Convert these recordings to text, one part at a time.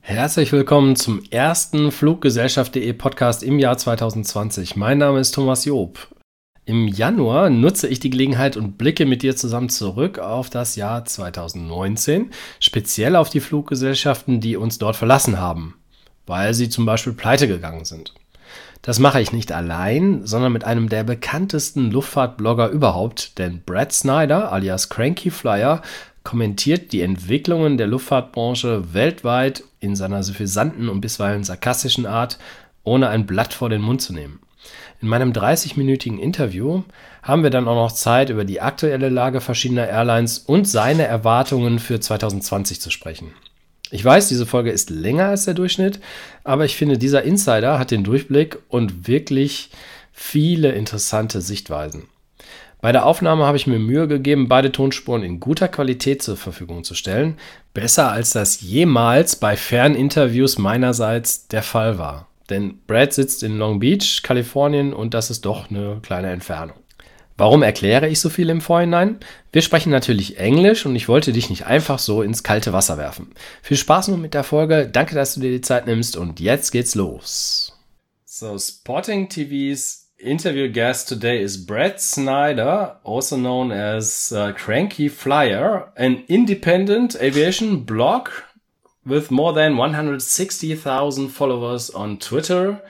Herzlich willkommen zum ersten Fluggesellschaft.de Podcast im Jahr 2020. Mein Name ist Thomas Job. Im Januar nutze ich die Gelegenheit und blicke mit dir zusammen zurück auf das Jahr 2019, speziell auf die Fluggesellschaften, die uns dort verlassen haben, weil sie zum Beispiel pleite gegangen sind. Das mache ich nicht allein, sondern mit einem der bekanntesten Luftfahrtblogger überhaupt, denn Brad Snyder alias Cranky Flyer kommentiert die Entwicklungen der Luftfahrtbranche weltweit in seiner suffisanten und bisweilen sarkastischen Art, ohne ein Blatt vor den Mund zu nehmen. In meinem 30-minütigen Interview haben wir dann auch noch Zeit, über die aktuelle Lage verschiedener Airlines und seine Erwartungen für 2020 zu sprechen. Ich weiß, diese Folge ist länger als der Durchschnitt, aber ich finde, dieser Insider hat den Durchblick und wirklich viele interessante Sichtweisen. Bei der Aufnahme habe ich mir Mühe gegeben, beide Tonspuren in guter Qualität zur Verfügung zu stellen, besser als das jemals bei Ferninterviews meinerseits der Fall war. Denn Brad sitzt in Long Beach, Kalifornien und das ist doch eine kleine Entfernung. Warum erkläre ich so viel im Vorhinein? Wir sprechen natürlich Englisch und ich wollte dich nicht einfach so ins kalte Wasser werfen. Viel Spaß nun mit der Folge, danke, dass du dir die Zeit nimmst und jetzt geht's los. So, Spotting TV's interview guest today is Brad Snyder, also known as uh, Cranky Flier, an independent aviation blog with more than 160,000 followers on Twitter.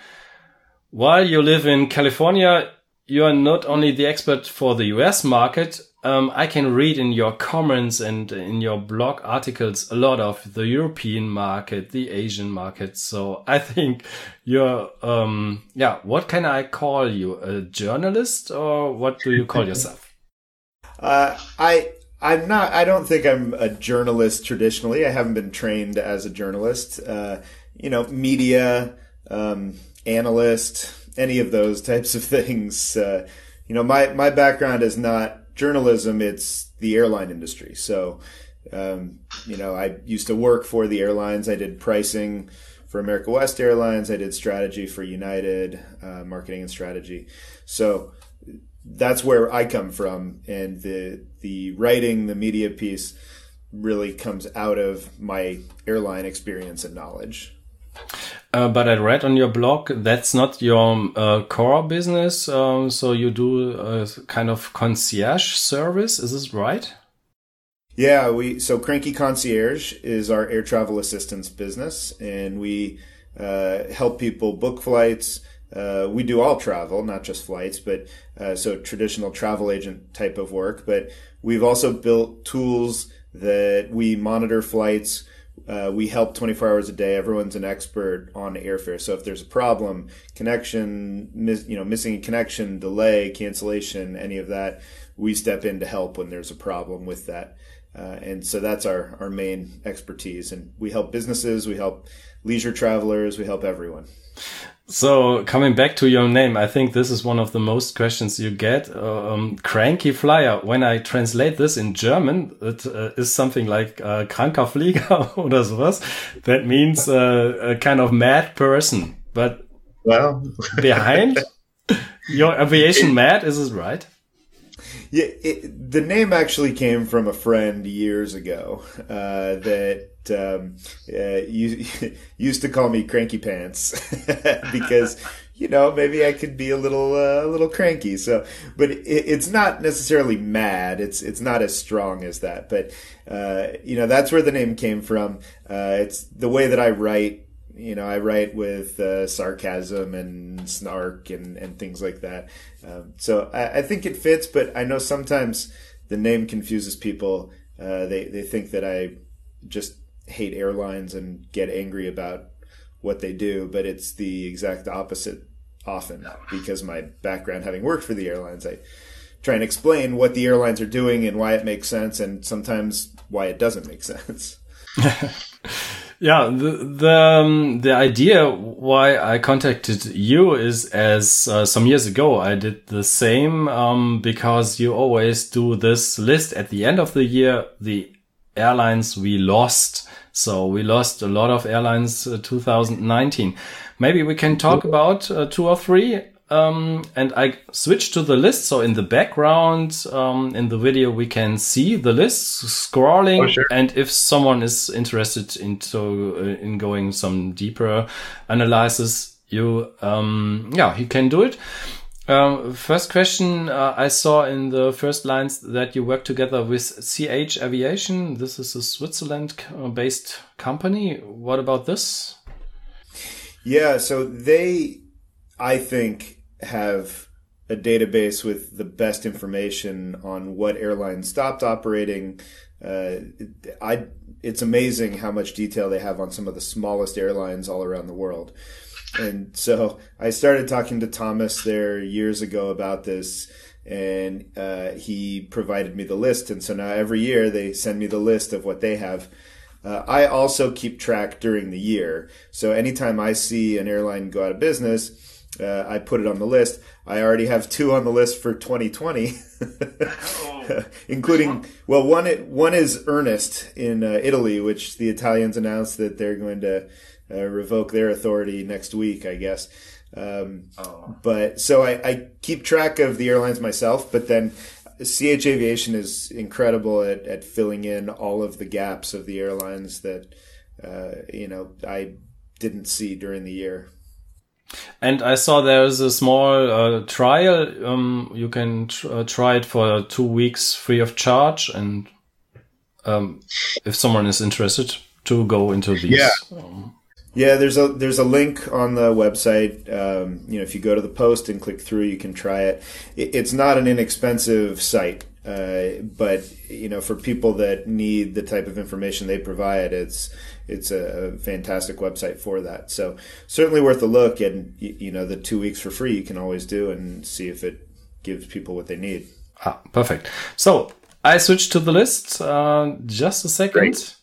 While you live in California, you are not only the expert for the US market. Um, I can read in your comments and in your blog articles a lot of the European market, the Asian market. So I think you're, um, yeah, what can I call you? A journalist or what do you call yourself? Uh, I, I'm not, I don't think I'm a journalist traditionally. I haven't been trained as a journalist. Uh, you know, media, um, analyst, any of those types of things. Uh, you know, my, my background is not journalism, it's the airline industry. So, um, you know, I used to work for the airlines. I did pricing for America West Airlines. I did strategy for United, uh, marketing and strategy. So that's where I come from. And the, the writing, the media piece really comes out of my airline experience and knowledge. Uh, but I read on your blog that's not your uh, core business. Um, so you do a kind of concierge service. Is this right? Yeah, we so Cranky Concierge is our air travel assistance business, and we uh, help people book flights. Uh, we do all travel, not just flights, but uh, so traditional travel agent type of work. But we've also built tools that we monitor flights uh, we help 24 hours a day. Everyone's an expert on airfare. So if there's a problem, connection, you know, missing a connection, delay, cancellation, any of that, we step in to help when there's a problem with that. Uh, and so that's our, our main expertise. And we help businesses, we help leisure travelers, we help everyone. So coming back to your name, I think this is one of the most questions you get. Um, cranky Flier. When I translate this in German, it uh, is something like uh, kranker Flieger oder sowas. That means uh, a kind of mad person. But well, behind your aviation mad, is this right? Yeah, it, the name actually came from a friend years ago uh, that um, uh, you, used to call me Cranky Pants because you know maybe I could be a little uh, a little cranky. So, but it, it's not necessarily mad. It's it's not as strong as that. But uh, you know that's where the name came from. Uh, it's the way that I write you know, I write with uh, sarcasm and snark and, and things like that. Um, so I, I, think it fits, but I know sometimes the name confuses people. Uh, they, they think that I just hate airlines and get angry about what they do, but it's the exact opposite often because my background having worked for the airlines, I try and explain what the airlines are doing and why it makes sense and sometimes why it doesn't make sense. Yeah, the the, um, the idea why I contacted you is as uh, some years ago I did the same um, because you always do this list at the end of the year the airlines we lost. So we lost a lot of airlines uh, 2019. Maybe we can talk about uh, two or three um, and I switched to the list. So in the background, um, in the video, we can see the list scrolling. Oh, sure. And if someone is interested into uh, in going some deeper analysis, you um, yeah, he can do it. Um, first question uh, I saw in the first lines that you work together with CH Aviation. This is a Switzerland based company. What about this? Yeah, so they, I think, have a database with the best information on what airlines stopped operating. Uh, I, it's amazing how much detail they have on some of the smallest airlines all around the world. And so I started talking to Thomas there years ago about this, and uh, he provided me the list. And so now every year they send me the list of what they have. Uh, I also keep track during the year. So anytime I see an airline go out of business, uh, I put it on the list. I already have two on the list for 2020, including well, one one is Ernest in uh, Italy, which the Italians announced that they're going to uh, revoke their authority next week, I guess. Um, oh. But so I, I, keep track of the airlines myself, but then CH Aviation is incredible at, at filling in all of the gaps of the airlines that uh, you know I didn't see during the year. And I saw there's a small uh, trial. Um, you can tr uh, try it for two weeks free of charge, and um, if someone is interested to go into these. Yeah. Um, yeah, there's a there's a link on the website. Um, you know, if you go to the post and click through, you can try it. it it's not an inexpensive site, uh, but you know, for people that need the type of information they provide, it's it's a fantastic website for that. So certainly worth a look. And you know, the two weeks for free you can always do and see if it gives people what they need. Ah, perfect. So I switched to the list. Uh, just a second. Great.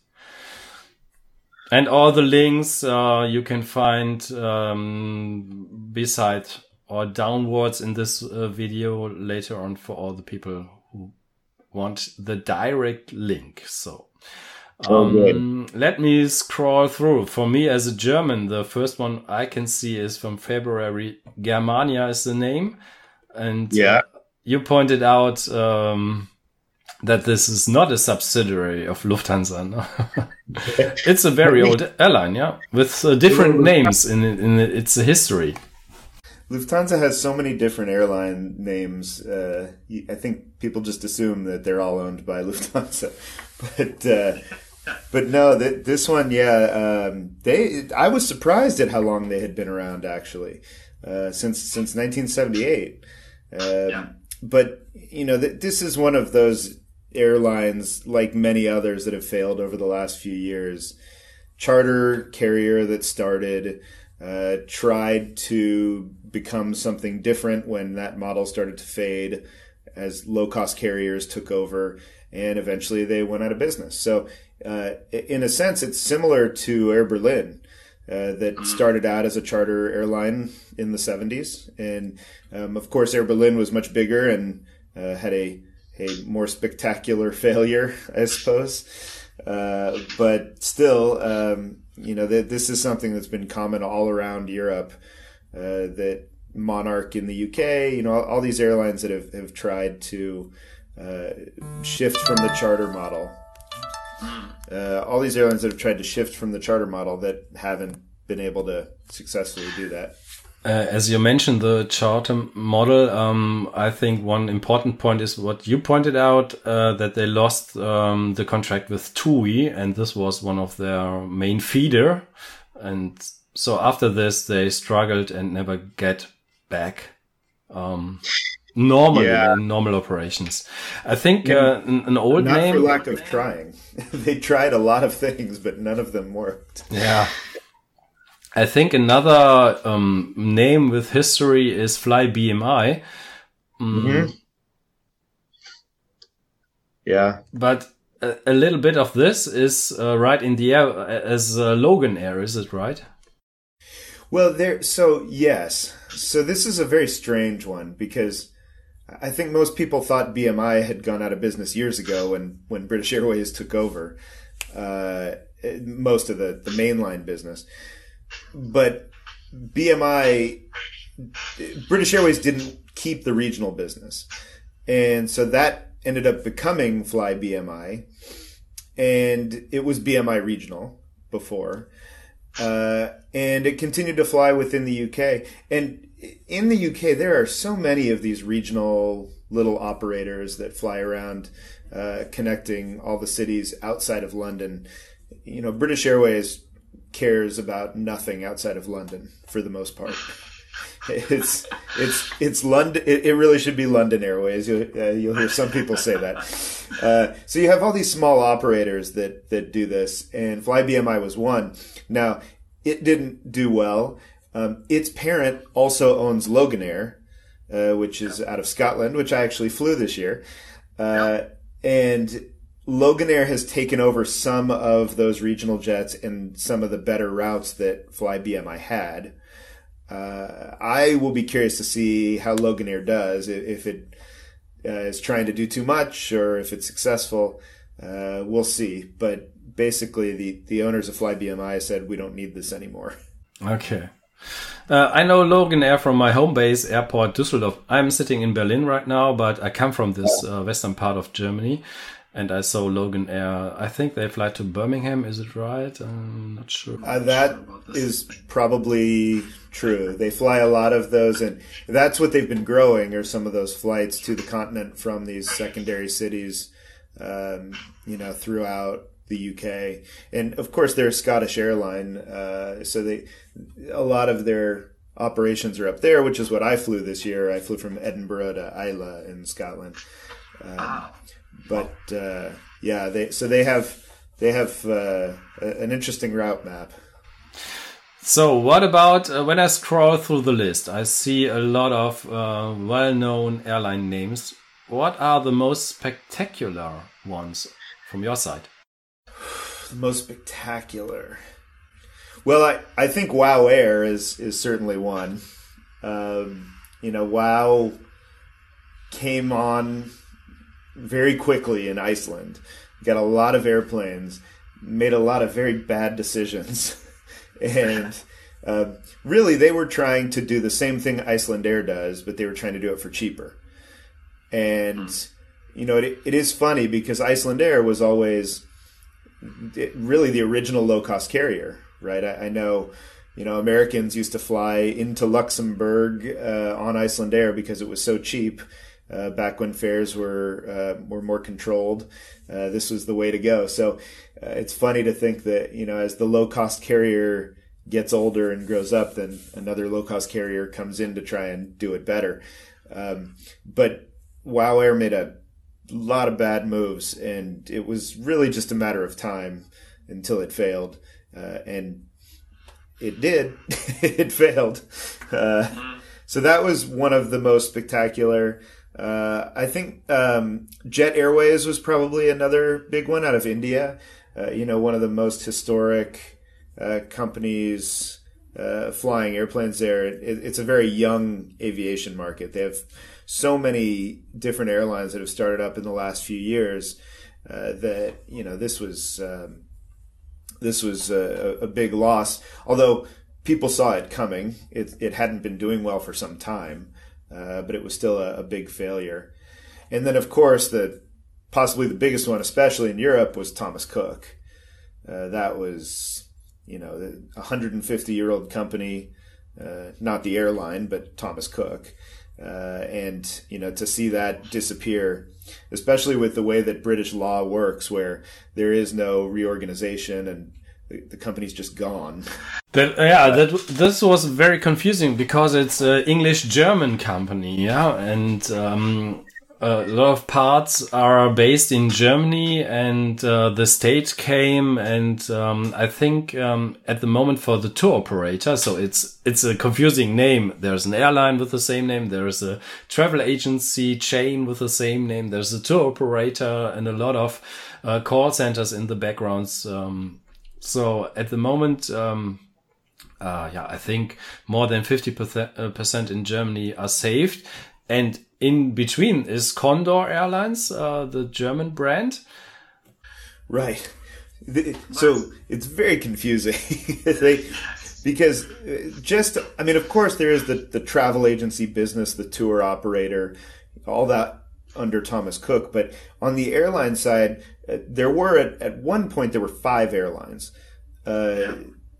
And all the links uh, you can find um, beside or downwards in this uh, video later on for all the people who want the direct link. So um, let me scroll through. For me as a German, the first one I can see is from February. Germania is the name. And yeah. You pointed out um, that this is not a subsidiary of Lufthansa. No? it's a very old airline, yeah, with uh, different names in, in its history. Lufthansa has so many different airline names. Uh, I think people just assume that they're all owned by Lufthansa, but uh, but no, th- this one, yeah, um, they. I was surprised at how long they had been around, actually, uh, since since 1978. Um, yeah. But you know, th- this is one of those airlines, like many others that have failed over the last few years, charter carrier that started, uh, tried to become something different when that model started to fade as low cost carriers took over and eventually they went out of business. So, uh, in a sense, it's similar to Air Berlin. Uh, that mm-hmm. started out as a charter airline in the 70s. And um, of course, Air Berlin was much bigger and uh, had a a more spectacular failure, I suppose. Uh, but still, um, you know, th- this is something that's been common all around Europe. Uh, that Monarch in the UK, you know, all, all these airlines that have, have tried to uh, shift from the charter model. Uh, all these airlines that have tried to shift from the charter model that haven't been able to successfully do that. Uh, as you mentioned the charter model, um, I think one important point is what you pointed out uh, that they lost um, the contract with TUI, and this was one of their main feeder. And so after this, they struggled and never get back um, normal yeah. normal operations. I think uh, an, an, old Not name. for lack of trying. they tried a lot of things, but none of them worked. Yeah. I think another um, name with history is Fly BMI. Mm. Mm-hmm. Yeah. But a, a, little bit of this is uh, right in the air as uh, Loganair, is it right? Well, there. So yes. So this is a very strange one because I think most people thought BMI had gone out of business years ago when when British Airways took over uh, most of the the mainline business but BMI British Airways didn't keep the regional business, and so that ended up becoming Fly BMI, and it was BMI regional before, uh, and it continued to fly within the UK. And in the UK, there are so many of these regional little operators that fly around, uh, connecting all the cities outside of London. You know, British Airways cares about nothing outside of London for the most part. It's it's it's London. It, it really should be London Airways. You'll, uh, you'll hear some people say that. Uh, so you have all these small operators that that do this, and FlyBMI was one. Now it didn't do well. Um, its parent also owns Loganair, uh, which is out of Scotland, which I actually flew this year, uh, Loganair has taken over some of those regional jets and some of the better routes that FlyBMI had. Uh, I will be curious to see how Loganair does if it uh, is trying to do too much or if it's successful. Uh, we'll see. But basically, the the owners of FlyBMI said we don't need this anymore. Okay. Uh, I know Loganair from my home base, airport Düsseldorf. I'm sitting in Berlin right now, but I come from this uh, western part of Germany and I saw Loganair. I think they fly to Birmingham. Is it right? I'm not sure. Uh, that sure is probably true. They fly a lot of those, and that's what they've been growing. Are some of those flights to the continent from these secondary cities, um, you know, throughout the UK, and of course they're a Scottish airline, uh, so they a lot of their operations are up there, which is what I flew this year. I flew from Edinburgh to Islay in Scotland. Um, but uh, yeah, they so they have they have uh, an interesting route map. So, what about uh, when I scroll through the list? I see a lot of uh, well known airline names. What are the most spectacular ones from your side? the most spectacular. Well, I, I think WoW Air is, is certainly one. Um, you know, WoW came on very quickly in Iceland, got a lot of airplanes, made a lot of very bad decisions, and uh, really they were trying to do the same thing Icelandair does, but they were trying to do it for cheaper. And you know, it, it is funny because Icelandair was always really the original low cost carrier, right? I, I, know. You know, Americans used to fly into Luxembourg uh, on Icelandair because it was so cheap, uh, back when fares were uh, were more controlled. Uh, this was the way to go. So uh, it's funny to think that you know as the low cost carrier gets older and grows up, then another low cost carrier comes in to try and do it better. Um, but WoW Air made a lot of bad moves, and it was really just a matter of time until it failed, uh, and it did. it failed. Uh, mm-hmm. so that was one of the most spectacular. Uh, I think um, Jet Airways was probably another big one out of India. Uh, you know, one of the most historic uh, companies uh, flying airplanes there. It, it's a very young aviation market. They have so many different airlines that have started up in the last few years uh, that you know this was um, this was a, a big loss. Although people saw it coming, it, it hadn't been doing well for some time uh, but it was still a, a, big failure. And then, of course, the possibly the biggest one, especially in Europe, was Thomas Cook. Uh, that was, you know, a 150 year old company, uh, not the airline, but Thomas Cook. Uh, and you know to see that disappear, especially with the way that British law works, where there is no reorganization and the, the company's just gone. That yeah, that this was very confusing because it's an English German company, yeah, and um, a lot of parts are based in Germany, and uh, the state came, and um, I think um, at the moment for the tour operator, so it's it's a confusing name. There's an airline with the same name. There's a travel agency chain with the same name. There's a tour operator and a lot of uh, call centers in the backgrounds. Um, so at the moment, um, uh, yeah, I think more than 50% uh, in Germany are saved. And in between is Condor Airlines, uh, the German brand. Right. So it's very confusing. they because uh, just I mean, of course, there is the the travel agency business, the tour operator, all that under Thomas Cook. But on the airline side, there were at, at one point there were five airlines. Uh,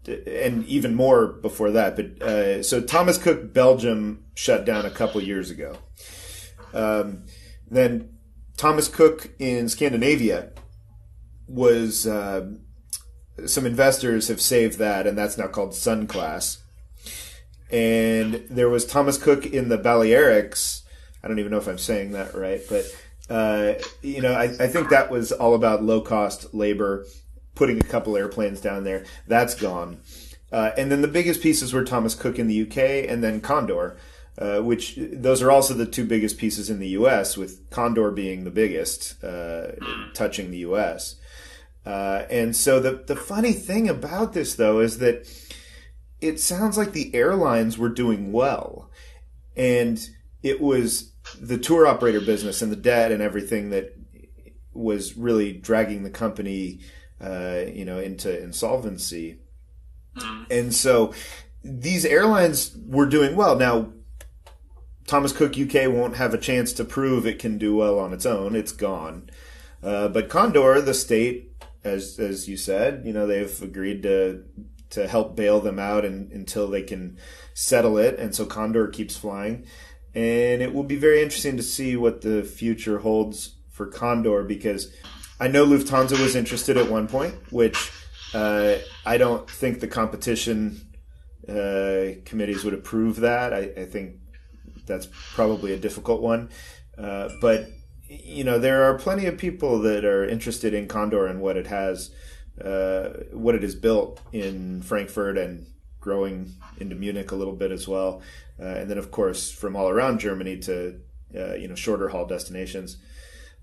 and even more before that. But uh, so Thomas Cook Belgium shut down a couple years ago. Um, then Thomas Cook in Scandinavia was uh, some investors have saved that, and that's now called Sun Class. And there was Thomas Cook in the Balearics. I don't even know if I'm saying that right, but uh, you know, I, I think that was all about low cost labor, putting a couple airplanes down there. That's gone. Uh, and then the biggest pieces were Thomas Cook in the UK, and then Condor. Uh, which those are also the two biggest pieces in the U.S., with Condor being the biggest, uh, touching the U.S. Uh, and so the the funny thing about this though is that it sounds like the airlines were doing well, and it was the tour operator business and the debt and everything that was really dragging the company, uh, you know, into insolvency. And so these airlines were doing well. Now, Thomas Cook UK won't have a chance to prove it can do well on its own. It's gone. Uh, but Condor, the state, as as you said, you know they've agreed to to help bail them out and, until they can settle it, and so Condor keeps flying. And it will be very interesting to see what the future holds for Condor because I know Lufthansa was interested at one point, which uh, I don't think the competition uh, committees would approve that. I, I think that's probably a difficult one. Uh, but you know, there are plenty of people that are interested in Condor and what it has, uh, what it has built in Frankfurt and growing into Munich a little bit as well, uh, and then of course from all around Germany to uh, you know shorter haul destinations.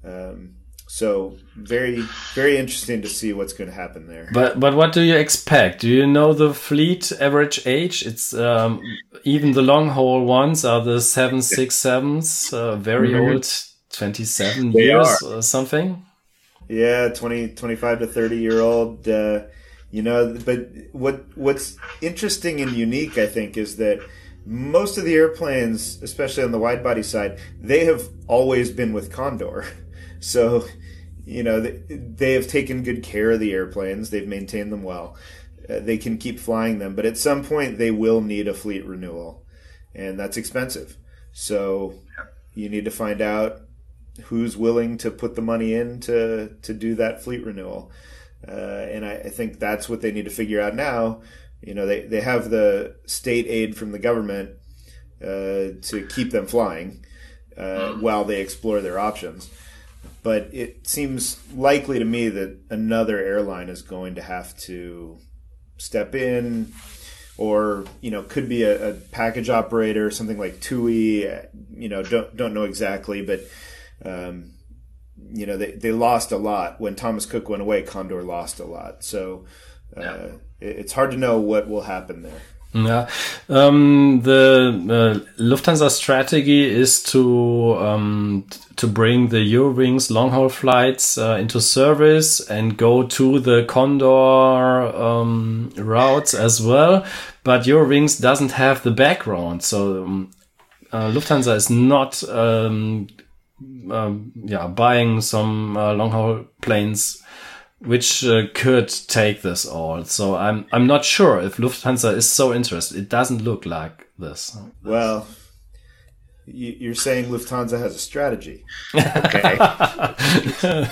Um, so very very interesting to see what's going to happen there. But but what do you expect? Do you know the fleet average age? It's um, even the long haul ones are the seven six sevens, uh, very mm -hmm. old, twenty seven years are. or something. Yeah, 20, 25 to thirty year old. Uh, you know, but what what's interesting and unique, I think, is that most of the airplanes, especially on the wide body side, they have always been with Condor. So you know, they, they have taken good care of the airplanes. They've maintained them well. Uh, they can keep flying them, but at some point they will need a fleet renewal, and that's expensive. So you need to find out who's willing to put the money in to to do that fleet renewal. Uh, and I, I, think that's what they need to figure out now. You know, they, they have the state aid from the government uh, to keep them flying uh, mm-hmm. while they explore their options but it seems likely to me that another airline is going to have to step in or you know could be a, a package operator something like TUI you know don't don't know exactly but um, you know they, they lost a lot. When Thomas Cook went away Condor lost a lot. So uh, yeah. it, it's hard to know what will happen there. Yeah, um, the uh, Lufthansa strategy is to um, to bring the Eurowings long haul flights uh, into service and go to the Condor um, routes as well. But Eurowings doesn't have the background, so um, uh, Lufthansa is not um, yeah buying some uh, long haul planes which uh, could take this all. So I'm I'm not sure if Lufthansa is so interested. It doesn't look like this. Well, you're saying Lufthansa has a strategy. Okay.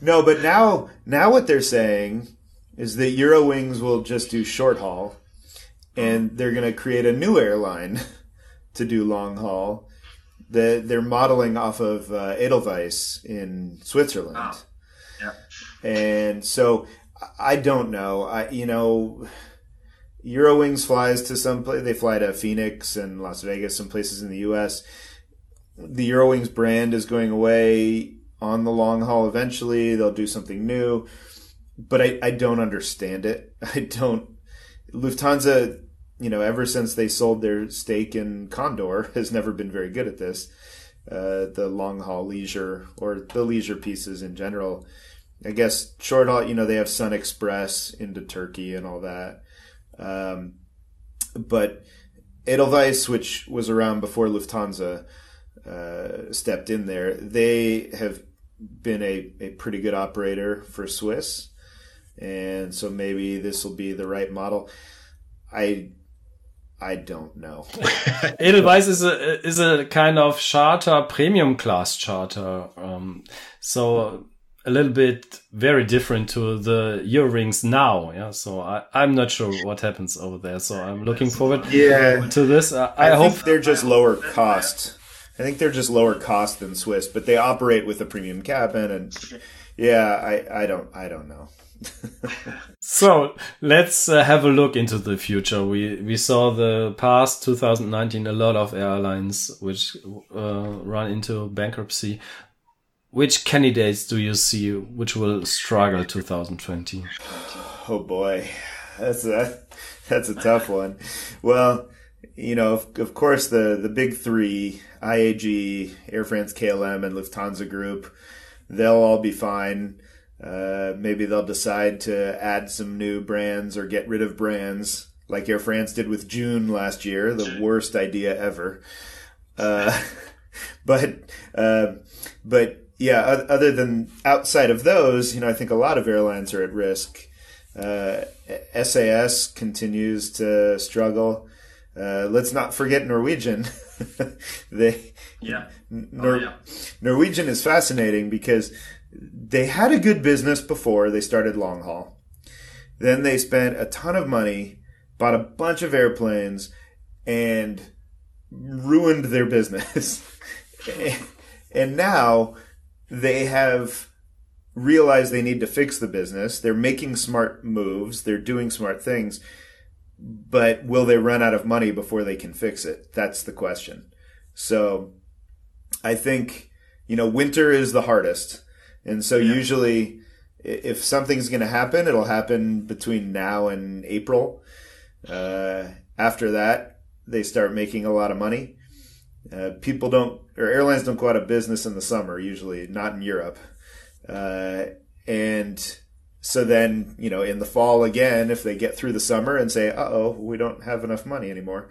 no, but now now what they're saying is that Eurowings will just do short haul, and they're going to create a new airline to do long haul. That they're modeling off of uh, Edelweiss in Switzerland. Oh. And so I don't know. I you know Eurowings flies to some place. They fly to Phoenix and Las Vegas, some places in the U.S. The Eurowings brand is going away on the long haul. Eventually, they'll do something new, but I, I don't understand it. I don't. Lufthansa, you know, ever since they sold their stake in Condor, has never been very good at this. Uh, the long haul leisure or the leisure pieces in general. I guess short haul, you know, they have Sun Express into Turkey and all that. Um, but Edelweiss, which was around before Lufthansa uh, stepped in there, they have been a, a pretty good operator for Swiss. And so maybe this will be the right model. I I don't know. Edelweiss is a is a kind of charter, premium class charter. Um, so a little bit very different to the Eurowings now. Yeah, so I, I'm not sure what happens over there. So I'm looking forward yeah. to this. I, I, I hope they're just lower cost. I think they're just lower cost than Swiss, but they operate with a premium cabin, and yeah, I, I don't I don't know. so let's uh, have a look into the future. We we saw the past 2019 a lot of airlines which uh, run into bankruptcy. Which candidates do you see which will struggle 2020? Oh boy, that's a that's a tough one. Well, you know, of, of course, the the big three: IAG, Air France, KLM, and Lufthansa Group. They'll all be fine. Uh, maybe they'll decide to add some new brands or get rid of brands, like Air France did with June last year. The worst idea ever. Uh, but uh, but yeah, other than outside of those, you know, I think a lot of airlines are at risk. SAS uh, continues to struggle. Uh, let's not forget Norwegian. they yeah. Nor- oh, yeah. Norwegian is fascinating because they had a good business before they started long haul. Then they spent a ton of money, bought a bunch of airplanes, and ruined their business. and now they have realized they need to fix the business. They're making smart moves, they're doing smart things but will they run out of money before they can fix it? That's the question. So I think, you know, winter is the hardest. And so yeah. usually if something's going to happen, it'll happen between now and April. Uh, after that, they start making a lot of money. Uh, people don't, or airlines don't go out of business in the summer, usually, not in Europe. Uh, and so then, you know, in the fall again, if they get through the summer and say, uh oh, we don't have enough money anymore,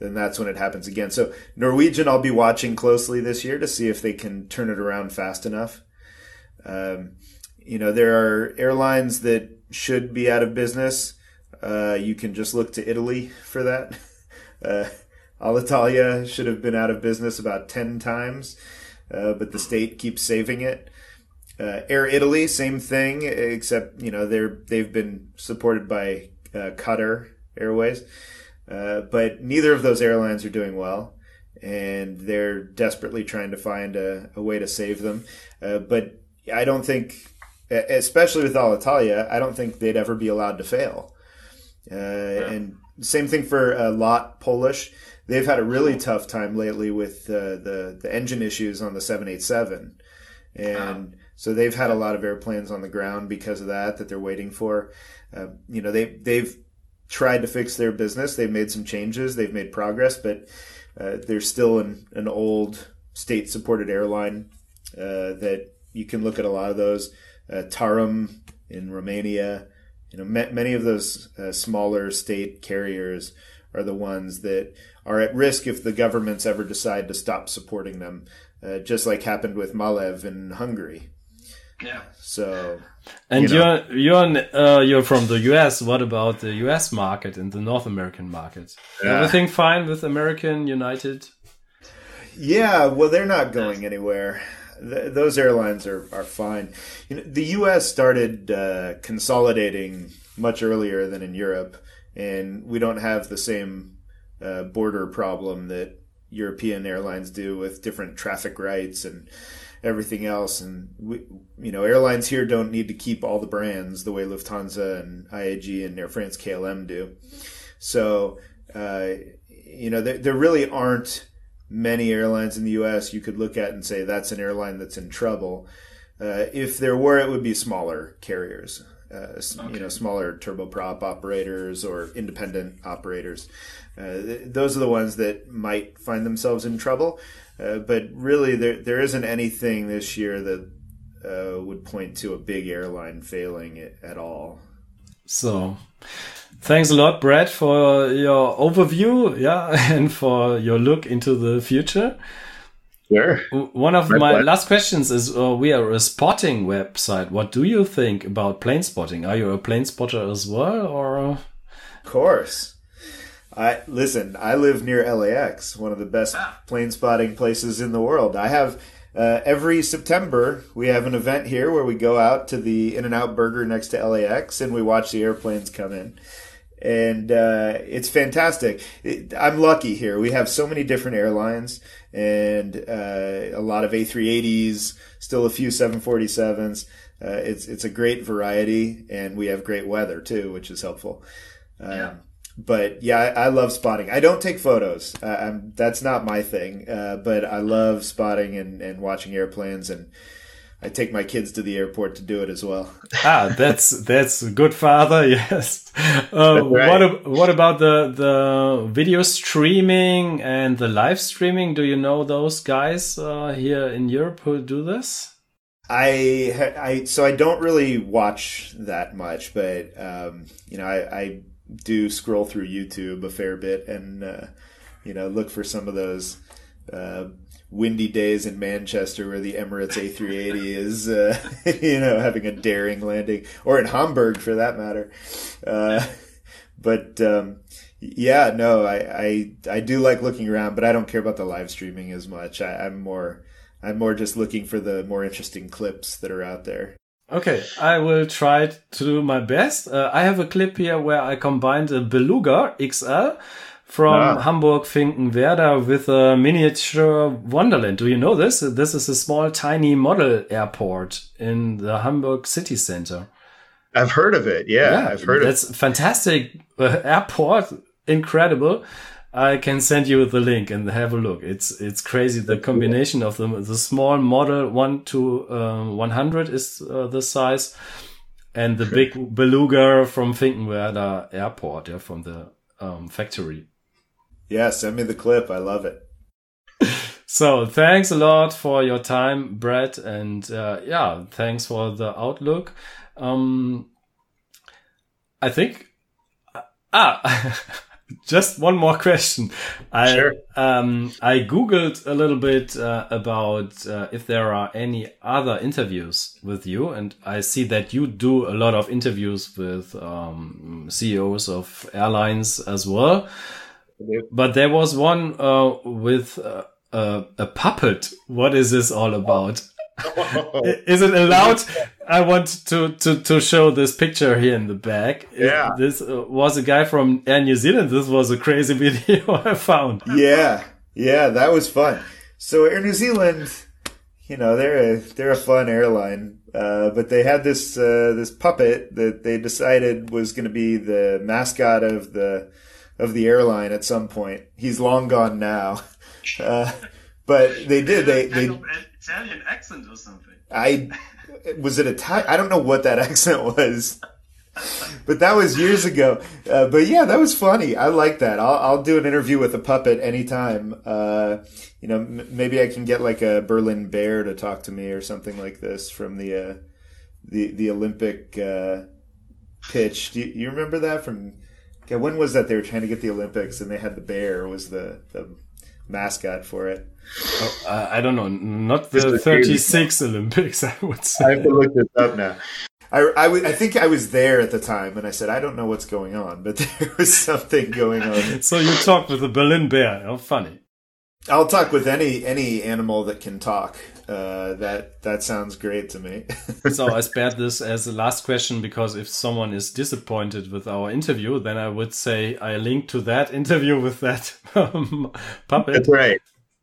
then that's when it happens again. So Norwegian, I'll be watching closely this year to see if they can turn it around fast enough. Um, you know, there are airlines that should be out of business. Uh, you can just look to Italy for that. Uh, Alitalia should have been out of business about 10 times, uh, but the state keeps saving it. Uh, Air Italy, same thing, except you know they're they've been supported by uh, Qatar Airways, uh, but neither of those airlines are doing well, and they're desperately trying to find a, a way to save them. Uh, but I don't think, especially with Alitalia, I don't think they'd ever be allowed to fail. Uh, yeah. And same thing for uh, LOT Polish. They've had a really tough time lately with the the engine issues on the 787, and so they've had a lot of airplanes on the ground because of that that they're waiting for. Uh, you know, they they've tried to fix their business. They've made some changes. They've made progress, but uh, they're still an, an old state supported airline uh, that you can look at a lot of those. Uh, Tarom in Romania, you know, many of those uh, smaller state carriers are the ones that are at risk if the governments ever decide to stop supporting them, uh, just like happened with Malev in Hungary. Yeah. So. And you are you're uh, you're from the U.S. What about the U.S. market and the North American market? Yeah. Everything fine with American United? Yeah, well, they're not going anywhere. Th those airlines are, are fine. You know, the U.S. started uh, consolidating much earlier than in Europe, and we don't have the same uh, border problem that European airlines do with different traffic rights and everything else. And we, you know, airlines here don't need to keep all the brands the way Lufthansa and IAG and Air France KLM do. So, uh, you know, there, there really aren't many airlines in the U.S. you could look at and say that's an airline that's in trouble. Uh, if there were, it would be smaller carriers. Uh, okay. you know, smaller turboprop operators or independent operators. Uh, th- those are the ones that might find themselves in trouble. Uh, but really, there there isn't anything this year that uh, would point to a big airline failing it at all. So, thanks a lot, Brad, for your overview, yeah, and for your look into the future. Sure. One of my, my last questions is: uh, We are a spotting website. What do you think about plane spotting? Are you a plane spotter as well, or? Of course. I listen. I live near LAX, one of the best ah. plane spotting places in the world. I have uh, every September we have an event here where we go out to the In and Out Burger next to LAX and we watch the airplanes come in. And uh, it's fantastic. It, I'm lucky here. We have so many different airlines and uh, a lot of A380s, still a few 747s. Uh, it's it's a great variety, and we have great weather too, which is helpful. Um, but yeah, I, I, love spotting. I don't take photos. Uh, that's not my thing. Uh, but I love spotting and, and watching airplanes, and I take my kids to the airport to do it as well. ah, that's that's a good father. Yes. Uh, right. What what about the the video streaming and the live streaming? Do you know those guys uh, here in Europe who do this? I I so I don't really watch that much, but um, you know I, I do scroll through YouTube a fair bit and uh, you know look for some of those uh, windy days in Manchester where the Emirates A380 is uh, you know having a daring landing, or in Hamburg for that matter. Uh, but um, yeah, no, I, I I do like looking around, but I don't care about the live streaming as much. I, I'm more I'm more just looking for the more interesting clips that are out there. Okay, I will try to do my best. Uh, I have a clip here where I combined a Beluga XL from ah. Hamburg Finkenwerder with a miniature Wonderland. Do you know this? This is a small, tiny model airport in the Hamburg city center. I've heard of it. Yeah, yeah I've heard of it. It's fantastic uh, airport. Incredible. I can send you the link and have a look. It's it's crazy. The combination of the the small model one to um, one hundred is uh, the size, and the big beluga from Finkenwerder Airport, yeah, from the um, factory. Yeah, send me the clip. I love it. so thanks a lot for your time, Brett, and uh, yeah, thanks for the outlook. Um, I think ah. just one more question. I, sure. Um, I googled a little bit uh, about uh, if there are any other interviews with you, and I see that you do a lot of interviews with um, CEOs of airlines as well. But there was one uh, with uh, a puppet. What is this all about? is it allowed? I want to, to, to show this picture here in the back. Yeah. This uh, was a guy from Air New Zealand. This was a crazy video I found. Yeah. Yeah, that was fun. So Air New Zealand, you know, they're a, they're a fun airline. Uh, but they had this, uh, this puppet that they decided was going to be the mascot of the, of the airline at some point. He's long gone now. Uh, but they did, they, they, Italian accent or something. I was it Italian? I don't know what that accent was, but that was years ago. Uh, but yeah, that was funny. I like that. I'll, I'll do an interview with a puppet anytime. Uh, you know, m- maybe I can get like a Berlin bear to talk to me or something like this from the uh, the the Olympic uh, pitch. Do you, you remember that from? Yeah, when was that? They were trying to get the Olympics, and they had the bear was the the mascot for it. Oh, uh, I don't know, not the 36 Olympics, I would say. I have to look this up now. I, I, I think I was there at the time, and I said, I don't know what's going on, but there was something going on. so you talked with the Berlin bear. How funny. I'll talk with any any animal that can talk. Uh, that that sounds great to me. so I spared this as the last question because if someone is disappointed with our interview, then I would say I link to that interview with that um, puppet. That's right.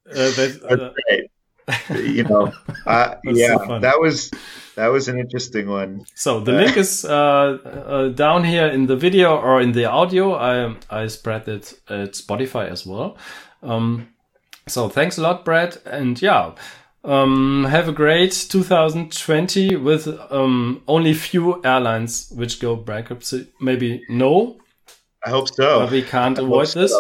Uh, that, That's uh, right. you know, uh, yeah, so that was that was an interesting one. So the link is uh, uh, down here in the video or in the audio. I I spread it at Spotify as well. Um, so thanks a lot, Brad. And yeah, um, have a great 2020 with um, only few airlines which go bankruptcy. Maybe no. I hope so. But we can't I avoid this.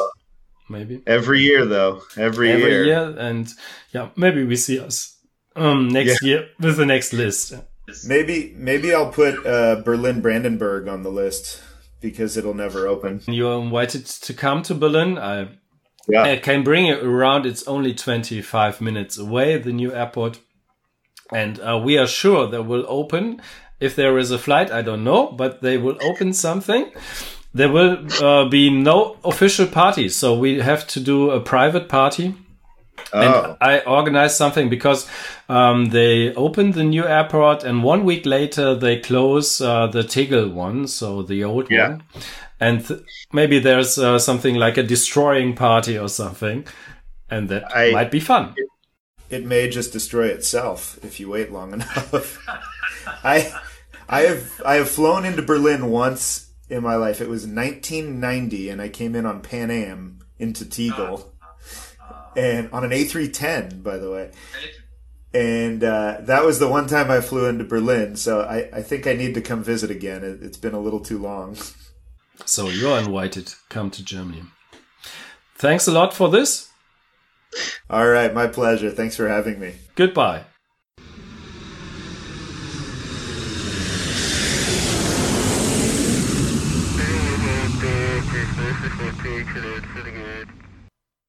Maybe every year, though. Every, every year. year, and yeah, maybe we see us um, next yeah. year with the next list. Maybe maybe I'll put uh, Berlin Brandenburg on the list because it'll never open. You're invited to come to Berlin. I, Yeah. I can bring you around. It's only 25 minutes away, the new airport. And uh, we are sure they will open. If there is a flight, I don't know, but they will open something. There will uh, be no official party, so we have to do a private party. Oh, And I organized something because um, they opened the new airport, and one week later they close uh, the Tegel one, so the old Yeah. one. And th- maybe there's uh, something like a destroying party or something, and that I- might be fun. it may just destroy itself if you wait long enough. I I have I have flown into Berlin once in my life. It was 1990, and I came in on Pan Am into Tegel, and on an A310, by the way. And uh, that was the one time I flew into Berlin. So I, I think I need to come visit again. It, it's been a little too long. So you're invited. Come to Germany. Thanks a lot for this. All right, my pleasure. Thanks for having me. Goodbye.